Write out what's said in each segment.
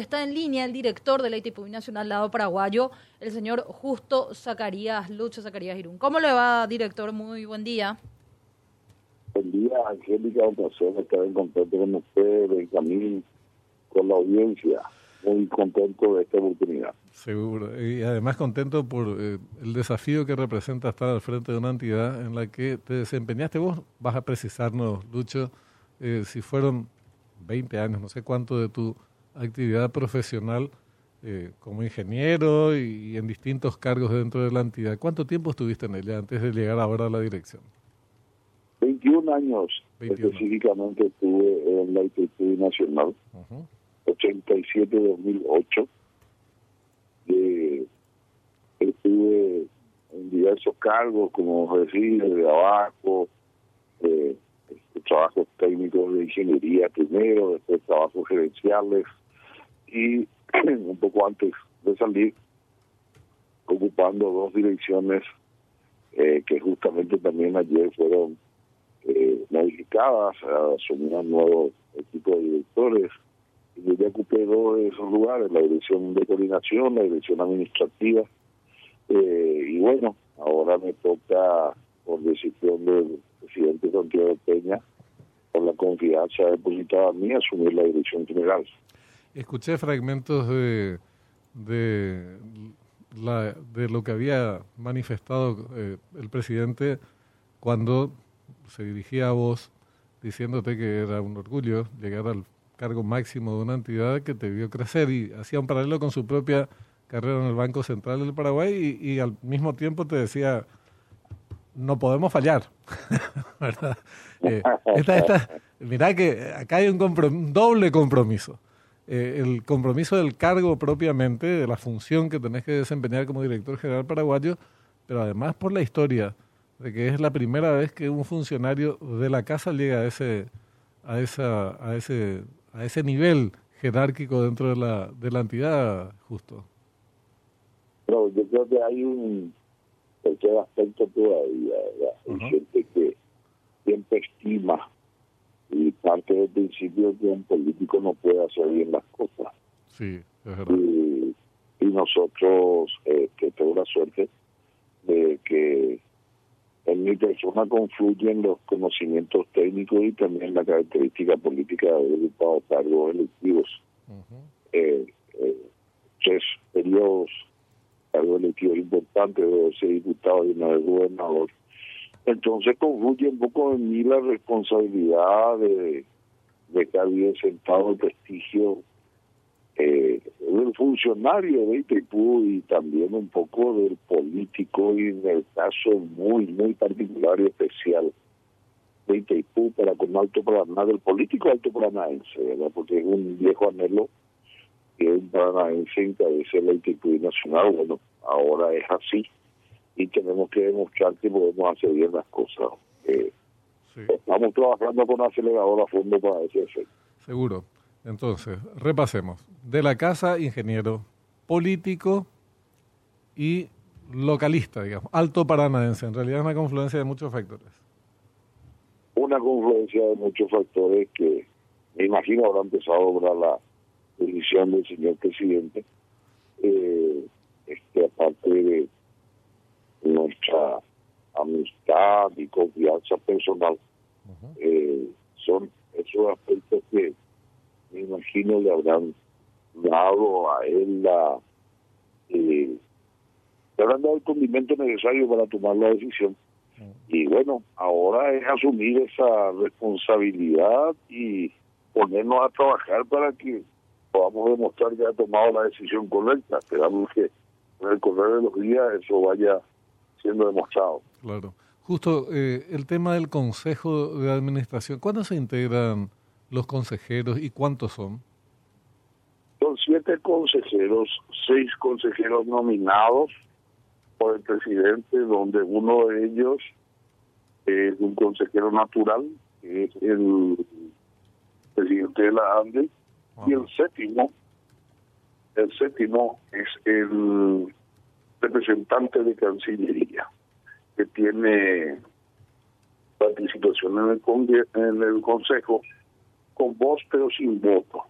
Está en línea el director de la ITPU Nacional Lado Paraguayo, el señor Justo Zacarías, Lucho Zacarías Irún. ¿Cómo le va, director? Muy buen día. Buen día, Angélica, un placer estar en contacto con usted, Benjamín, con la audiencia. Muy contento de esta oportunidad. Seguro, y además contento por eh, el desafío que representa estar al frente de una entidad en la que te desempeñaste. Vos vas a precisarnos, Lucho, eh, si fueron 20 años, no sé cuánto de tu actividad profesional eh, como ingeniero y, en distintos cargos dentro de la entidad. ¿Cuánto tiempo estuviste en ella antes de llegar ahora a la dirección? 21 años específicamente estuve en la ITP Nacional, 87-2008. estuve en diversos cargos, como decir, de abajo, eh, trabajos técnicos de ingeniería primero, después trabajos gerenciales, y un poco antes de salir, ocupando dos direcciones eh, que justamente también ayer fueron eh, modificadas, asumir un nuevo equipo de directores. Y yo ya ocupé dos de esos lugares, la dirección de coordinación, la dirección administrativa. Eh, y bueno, ahora me toca, por decisión del presidente Santiago Peña, por la confianza depositada a mí, asumir la dirección general. Escuché fragmentos de, de, la, de lo que había manifestado eh, el presidente cuando se dirigía a vos diciéndote que era un orgullo llegar al cargo máximo de una entidad que te vio crecer y hacía un paralelo con su propia carrera en el Banco Central del Paraguay y, al mismo tiempo te decía no podemos fallar. Eh, esta, mirá que acá hay un, un doble compromiso. Eh, el compromiso del cargo propiamente, de la función que tenés que desempeñar como director general paraguayo, pero además por la historia de que es la primera vez que un funcionario de la casa llega a ese a esa a ese a ese nivel jerárquico dentro de la de la entidad justo. Pero yo creo que hay un tercer aspecto todavía, hay gente que siempre estima y parte del principio que un político no puede hacer bien las cosas. Sí, Y, nosotros, eh, que tengo la suerte de que en mi persona confluyen los conocimientos técnicos y también la característica política de ocupado cargos electivos. eh, eh, tres periodos, cargos electivos importantes, de ser diputado y una vez gobernador entonces confluye un poco en mí la responsabilidad de, de que había sentado el prestigio eh, del funcionario de Itaipú y tambitambién un poco del político y en el caso muy, muy particular y especial de Itaipú para con Alto Paraná, del político Alto Paranaense, ¿verdad? Porque es un viejo anhelo que un paranaense encabece la Itaipú Nacional, bueno, ahora es así y tenemos que demostrar que podemos hacer bien las cosas. Eh, Estamos trabajando con acelerador a fondo para ese efecto. Seguro. Entonces, repasemos. De la casa, ingeniero, político y localista, digamos, alto paranaense. En realidad es una confluencia de muchos factores. Una confluencia de muchos factores que me imagino habrá empezado a obrar la decisión del señor presidente. Eh, este, aparte de amistad y confianza personal. eh, son esos aspectos que me imagino le habrán dado a él la eh, le habrán dado el condimento necesario para tomar la decisión. Y bueno ahora es asumir esa responsabilidad y ponernos a trabajar para que podamos demostrar que ha tomado la decisión correcta. Esperamos que en el correr de los días eso vaya siendo demostrado. Claro. Justo eh, el tema del Consejo de Administración, ¿cuándo se integran los consejeros y cuántos son? Son siete consejeros, seis consejeros nominados por el presidente, donde uno de ellos es un consejero natural, que es el presidente de la ANDE, y el séptimo, el séptimo es el representante de Cancillería, que tiene participación en el, en el Consejo con voz pero sin voto.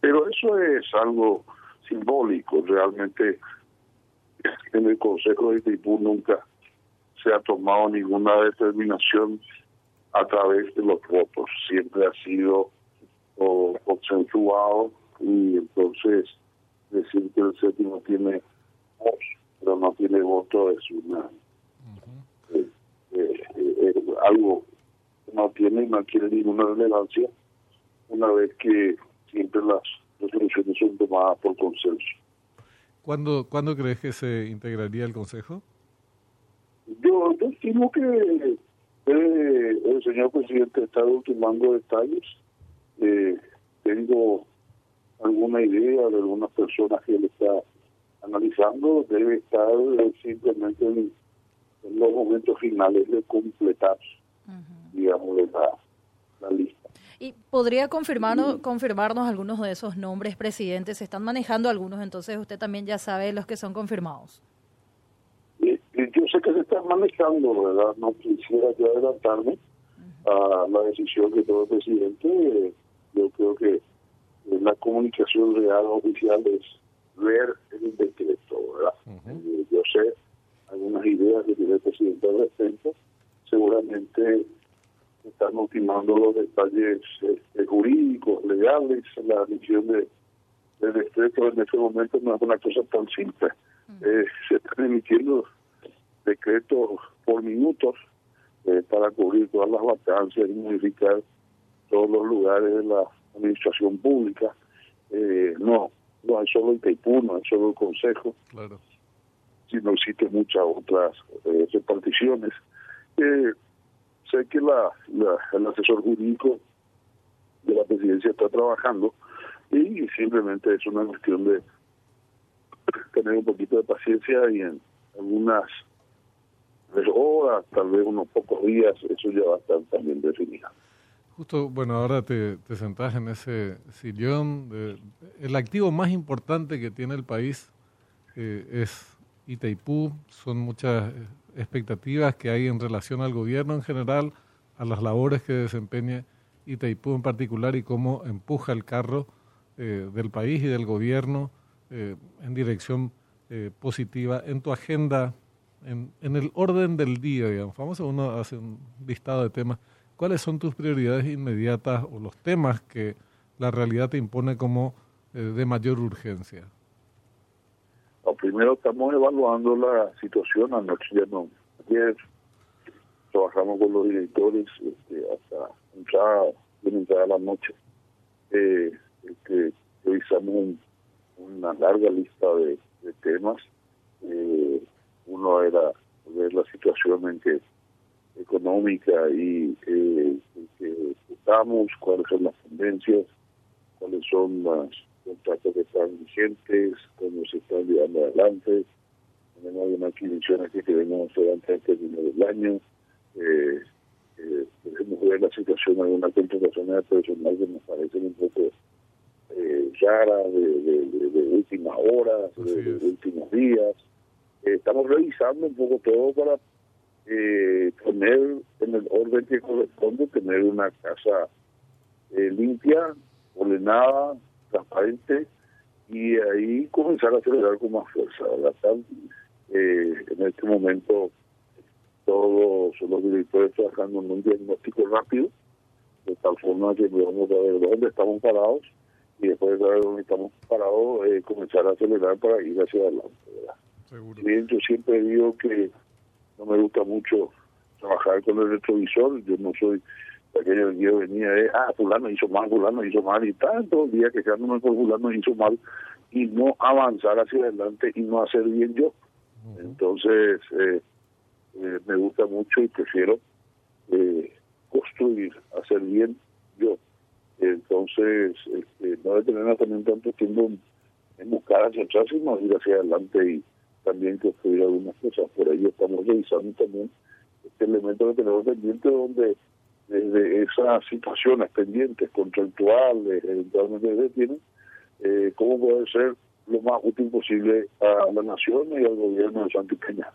Pero eso es algo simbólico, realmente en el Consejo de Itaipú nunca se ha tomado ninguna determinación a través de los votos, siempre ha sido consensuado y entonces decir que el séptimo tiene voz, pero no tiene voto es una eh, eh, algo que no tiene no tiene ninguna relevancia una vez que siempre las resoluciones son tomadas por consenso. ¿Cuándo, ¿Cuándo crees que se integraría el Consejo? Yo, yo estimo que el señor presidente está ultimando detalles. Eh, tengo alguna idea de algunas personas que él está analizando, debe estar simplemente en, los momentos finales de completar, digamos, la, la lista. ¿Y podría confirmarnos, confirmarnos algunos de esos nombres presidentes? ¿Se están manejando algunos? Entonces usted también ya sabe los que son confirmados. yo sé que se están manejando, ¿verdad? No quisiera yo adelantarme a la decisión que tomó el presidente. Yo creo que la comunicación real oficial es ver el decreto, ¿verdad? Eh, yo sé algunas ideas que tiene el presidente al respecto. Seguramente están ultimando los detalles este, jurídicos, legales, la emisión de, del decreto en este momento no es una cosa tan simple. Eh, se están emitiendo decretos por minutos eh, para cubrir todas las vacancias y modificar todos los lugares de la administración pública. Eh, no, no es solo el Itaipú, no es solo el Consejo, claro. sino existen muchas otras reparticiones. Eh, sé que la, el asesor jurídico de la presidencia está trabajando y simplemente es una cuestión de tener un poquito de paciencia y en algunas horas, tal vez unos pocos días, eso ya va a estar también definido. Justo, bueno, ahora te, te sentás en ese sillón. De, el activo más importante que tiene el país eh, es Itaipú. Son muchas expectativas que hay en relación al gobierno en general, a las labores que desempeña Itaipú en particular y cómo empuja el carro eh, del país y del gobierno eh, en dirección eh, positiva. En tu agenda, en, en, el orden del día, digamos, vamos a uno hace un listado de temas. ¿Cuáles son tus prioridades inmediatas o los temas que la realidad te impone como de mayor urgencia? primero estamos evaluando la situación, anoche ya no, ayer trabajamos con los directores este, hasta entrada, entrada la noche, eh, que revisamos una larga lista de, temas. Eh, uno era ver la situación en que económica y eh, que estamos, cuáles son las tendencias, cuáles son las contratos que están vigentes, cómo se están llevando adelante. Tenemos algunas adquisiciones que queremos hacer antes del término del año. Eh, eh, queremos ver la situación de alguna contratación personal que nos parecen un poco eh, raras, de, de, de, últimas horas, de, últimos días. Eh, estamos revisando un poco todo para eh, poner en el orden que corresponde, tener una casa eh, limpia, ordenada, transparente y ahí comenzar a acelerar con más fuerza. ¿verdad? Eh, en este momento todos los directores trabajando en un diagnóstico rápido, de tal forma que vamos a ver dónde estamos parados y después de saber dónde estamos parados, eh, comenzar a acelerar para ir hacia adelante. Bien, yo siempre digo que no me gusta mucho trabajar con el retrovisor, yo no soy aquello que yo venía de, ah, fulano hizo mal, fulano hizo mal, y tanto el día quejándome por fulano hizo mal, y no avanzar hacia adelante y no hacer bien yo. Entonces, eh, eh, me gusta mucho y prefiero eh, construir, hacer bien yo. Entonces, este, no tener también tanto tiempo en buscar hacia atrás, sino ir hacia adelante y también construir algunas cosas. Por ello estamos revisando también este elemento que tenemos pendiente donde desde esas situaciones pendientes, contractuales, eventualmente se tienen, eh, cómo poder ser lo más útil posible a la nación y al gobierno de Santa Peña.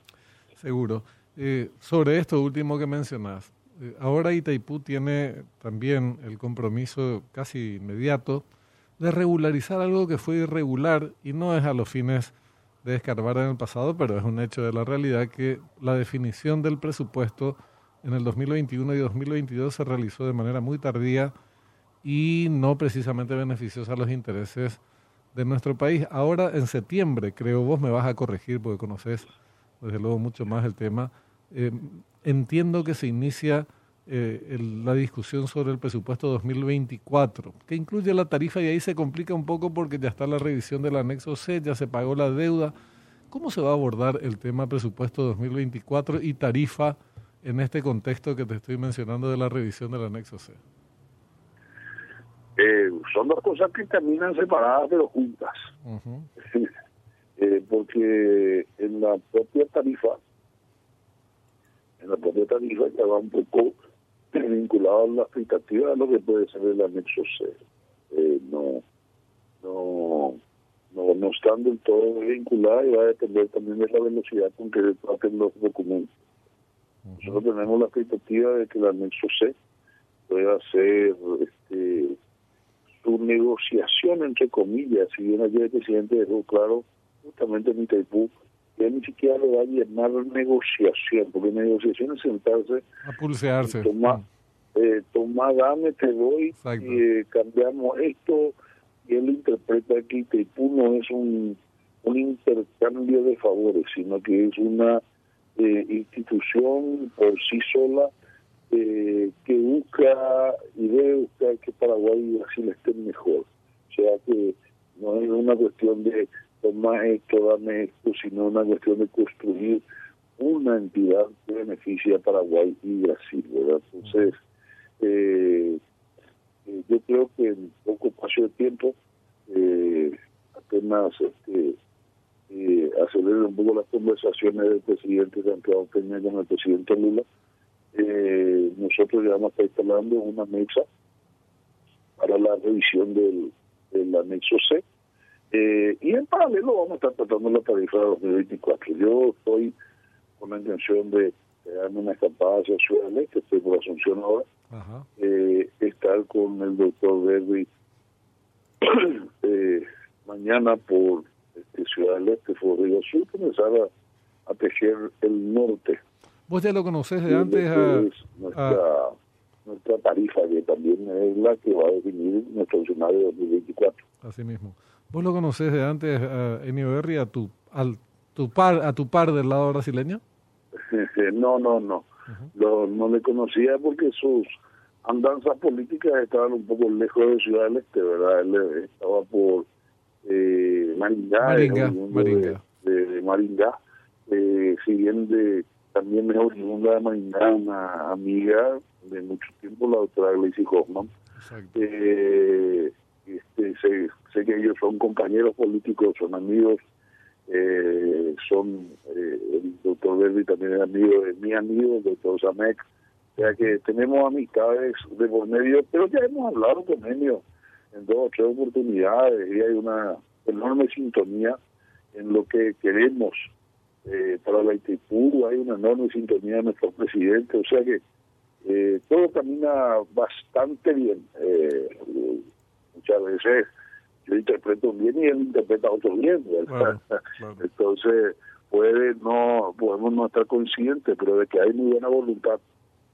Seguro. Eh, sobre esto último que mencionas, eh, ahora Itaipú tiene también el compromiso casi inmediato de regularizar algo que fue irregular y no es a los fines de escarbar en el pasado, pero es un hecho de la realidad que la definición del presupuesto en el 2021 y 2022 se realizó de manera muy tardía y no precisamente beneficiosa a los intereses de nuestro país. Ahora en septiembre, creo, vos me vas a corregir porque conoces desde luego mucho más el tema. Eh, entiendo que se inicia eh, la discusión sobre el presupuesto 2024, que incluye la tarifa y ahí se complica un poco porque ya está la revisión del anexo C, ya se pagó la deuda. ¿Cómo se va a abordar el tema presupuesto 2024 y tarifa en este contexto que te estoy mencionando de la revisión del anexo C? Eh, son dos cosas que terminan separadas pero juntas. Eh, porque en la propia tarifa, en la propia tarifa ya va un poco vinculado a la expectativa de lo que puede ser el anexo C. Eh, no, no, no, no están del todo vinculada y va a depender también de la velocidad con que traten los documentos. Nosotros tenemos la expectativa de que el anexo C pueda ser este, su negociación, entre comillas, si bien ayer el presidente dejó claro, justamente en Itaipú, que ni siquiera le va a llamar negociación, porque negociación es sentarse a pulsearse. Tomar, mm. eh, toma, dame, te doy, y eh, cambiamos esto, y él interpreta que Itaipú no es un, un intercambio de favores, sino que es una eh, institución por sí sola eh, que busca y debe buscar que Paraguay y Brasil estén mejor. O sea que no es una cuestión de tomar esto, dame esto, sino una cuestión de construir una entidad que beneficie a Paraguay y Brasil, ¿verdad? Entonces, eh, eh, yo creo que en poco espacio de tiempo, eh, apenas este, eh, un poco las conversaciones del presidente Santiago Peña con el presidente Lula, eh, nosotros ya vamos a estar instalando una mesa para la revisión del, del anexo C. Eh, y en paralelo vamos a estar tratando la tarifa de 2024. Yo estoy con la intención de darme una escapada hacia Ciudad del Este, estoy por Asunción ahora, eh, estar con el doctor Verdi eh, mañana por este, Ciudad del Este, Río Sur, comenzar a, a tejer el norte ¿Vos ya lo conoces de antes? nuestra, nuestra tarifa, que también es la que va a definir nuestro escenario de 2024. Así mismo. ¿Vos lo conoces de antes, a Enio Berri, a tu, al, tu par, a tu par del lado brasileño? no, no, no. lo, no le conocía porque sus andanzas políticas estaban un poco lejos de Ciudad del Este, ¿verdad? Él estaba por eh, Maringá, Maringá, Maringá. De, de, Maringá. Eh, si bien de también es oriunda de Maringá, una amiga de mucho tiempo, la doctora Gleisi Hoffman. Eh, este, sé, sé, que ellos son compañeros políticos, son amigos, eh, son, eh, el doctor Verdi también es amigo de mi amigo, el doctor Samek, o sea que tenemos amistades de por medio, pero ya hemos hablado con ellos en dos o tres oportunidades y hay una enorme sintonía en lo que queremos eh, para la ITPU hay una enorme sintonía de nuestro presidente, o sea que eh, todo camina bastante bien. Eh, muchas veces yo interpreto bien y él interpreta otro bien, Entonces puede no podemos no estar conscientes, pero de que hay muy buena voluntad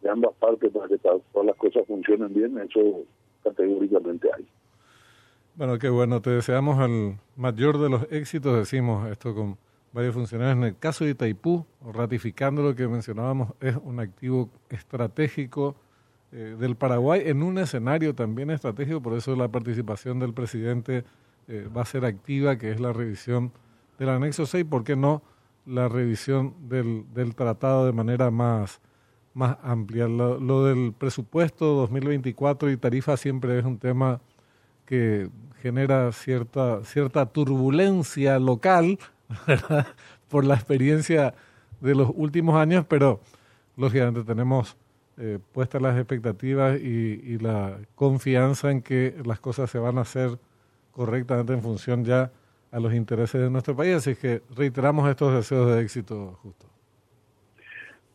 de ambas partes para que todas las cosas funcionen bien, eso categóricamente hay. Bueno, qué bueno, te deseamos el mayor de los éxitos, decimos esto con varios funcionarios. En el caso de Itaipú, ratificando lo que mencionábamos, es un activo estratégico eh, del Paraguay en un escenario también estratégico, por eso la participación del presidente eh, va a ser activa, que es la revisión del anexo 6, ¿por qué no la revisión del, del tratado de manera más, más amplia? Lo, lo del presupuesto 2024 y tarifa siempre es un tema que genera cierta, cierta turbulencia local, por la experiencia de los últimos años, pero lógicamente tenemos eh, puestas las expectativas y, y, la confianza en que las cosas se van a hacer correctamente en función ya a los intereses de nuestro país. Así que reiteramos estos deseos de éxito, justo.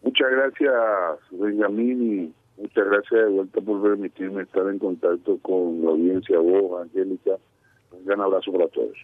Muchas gracias, Benjamín, y muchas gracias de vuelta por permitirme estar en contacto con la audiencia, vos, Angélica Un gran abrazo para todos.